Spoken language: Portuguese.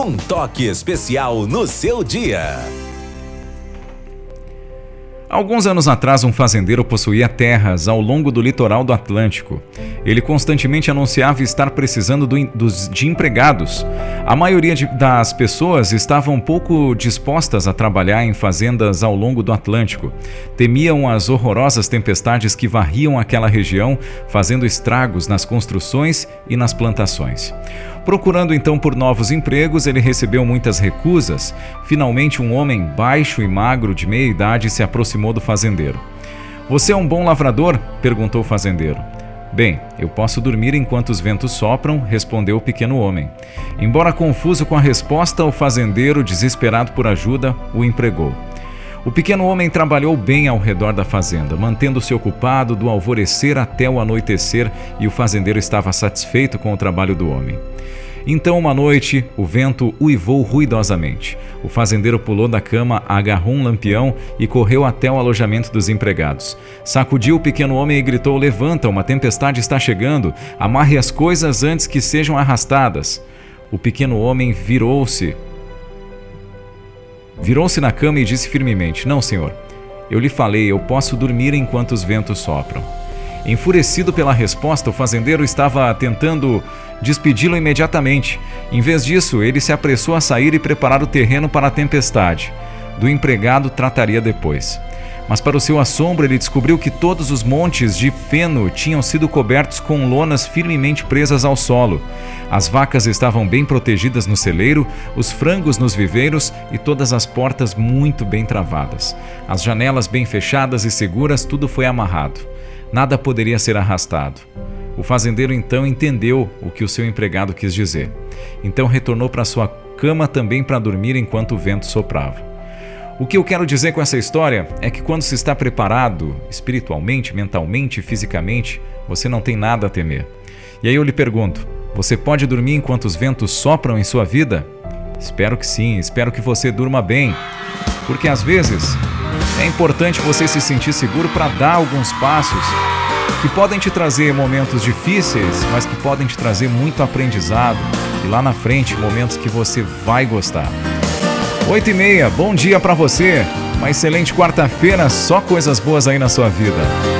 Um toque especial no seu dia. Alguns anos atrás, um fazendeiro possuía terras ao longo do litoral do Atlântico. Ele constantemente anunciava estar precisando do, dos, de empregados. A maioria de, das pessoas estavam pouco dispostas a trabalhar em fazendas ao longo do Atlântico. Temiam as horrorosas tempestades que varriam aquela região, fazendo estragos nas construções e nas plantações. Procurando então por novos empregos, ele recebeu muitas recusas. Finalmente, um homem baixo e magro de meia idade se aproximou do fazendeiro. Você é um bom lavrador? perguntou o fazendeiro. Bem, eu posso dormir enquanto os ventos sopram, respondeu o pequeno homem. Embora confuso com a resposta, o fazendeiro, desesperado por ajuda, o empregou. O pequeno homem trabalhou bem ao redor da fazenda, mantendo-se ocupado do alvorecer até o anoitecer, e o fazendeiro estava satisfeito com o trabalho do homem. Então, uma noite, o vento uivou ruidosamente. O fazendeiro pulou da cama, agarrou um lampião e correu até o alojamento dos empregados. Sacudiu o pequeno homem e gritou: Levanta, uma tempestade está chegando, amarre as coisas antes que sejam arrastadas. O pequeno homem virou-se. Virou-se na cama e disse firmemente: Não, senhor. Eu lhe falei, eu posso dormir enquanto os ventos sopram. Enfurecido pela resposta, o fazendeiro estava tentando despedi-lo imediatamente. Em vez disso, ele se apressou a sair e preparar o terreno para a tempestade. Do empregado trataria depois. Mas, para o seu assombro, ele descobriu que todos os montes de feno tinham sido cobertos com lonas firmemente presas ao solo. As vacas estavam bem protegidas no celeiro, os frangos nos viveiros e todas as portas muito bem travadas. As janelas bem fechadas e seguras, tudo foi amarrado. Nada poderia ser arrastado. O fazendeiro então entendeu o que o seu empregado quis dizer. Então retornou para sua cama também para dormir enquanto o vento soprava. O que eu quero dizer com essa história é que quando se está preparado espiritualmente, mentalmente fisicamente, você não tem nada a temer. E aí eu lhe pergunto: você pode dormir enquanto os ventos sopram em sua vida? Espero que sim, espero que você durma bem. Porque às vezes é importante você se sentir seguro para dar alguns passos que podem te trazer momentos difíceis, mas que podem te trazer muito aprendizado e lá na frente momentos que você vai gostar. 8 e meia, bom dia para você. Uma excelente quarta-feira, só coisas boas aí na sua vida.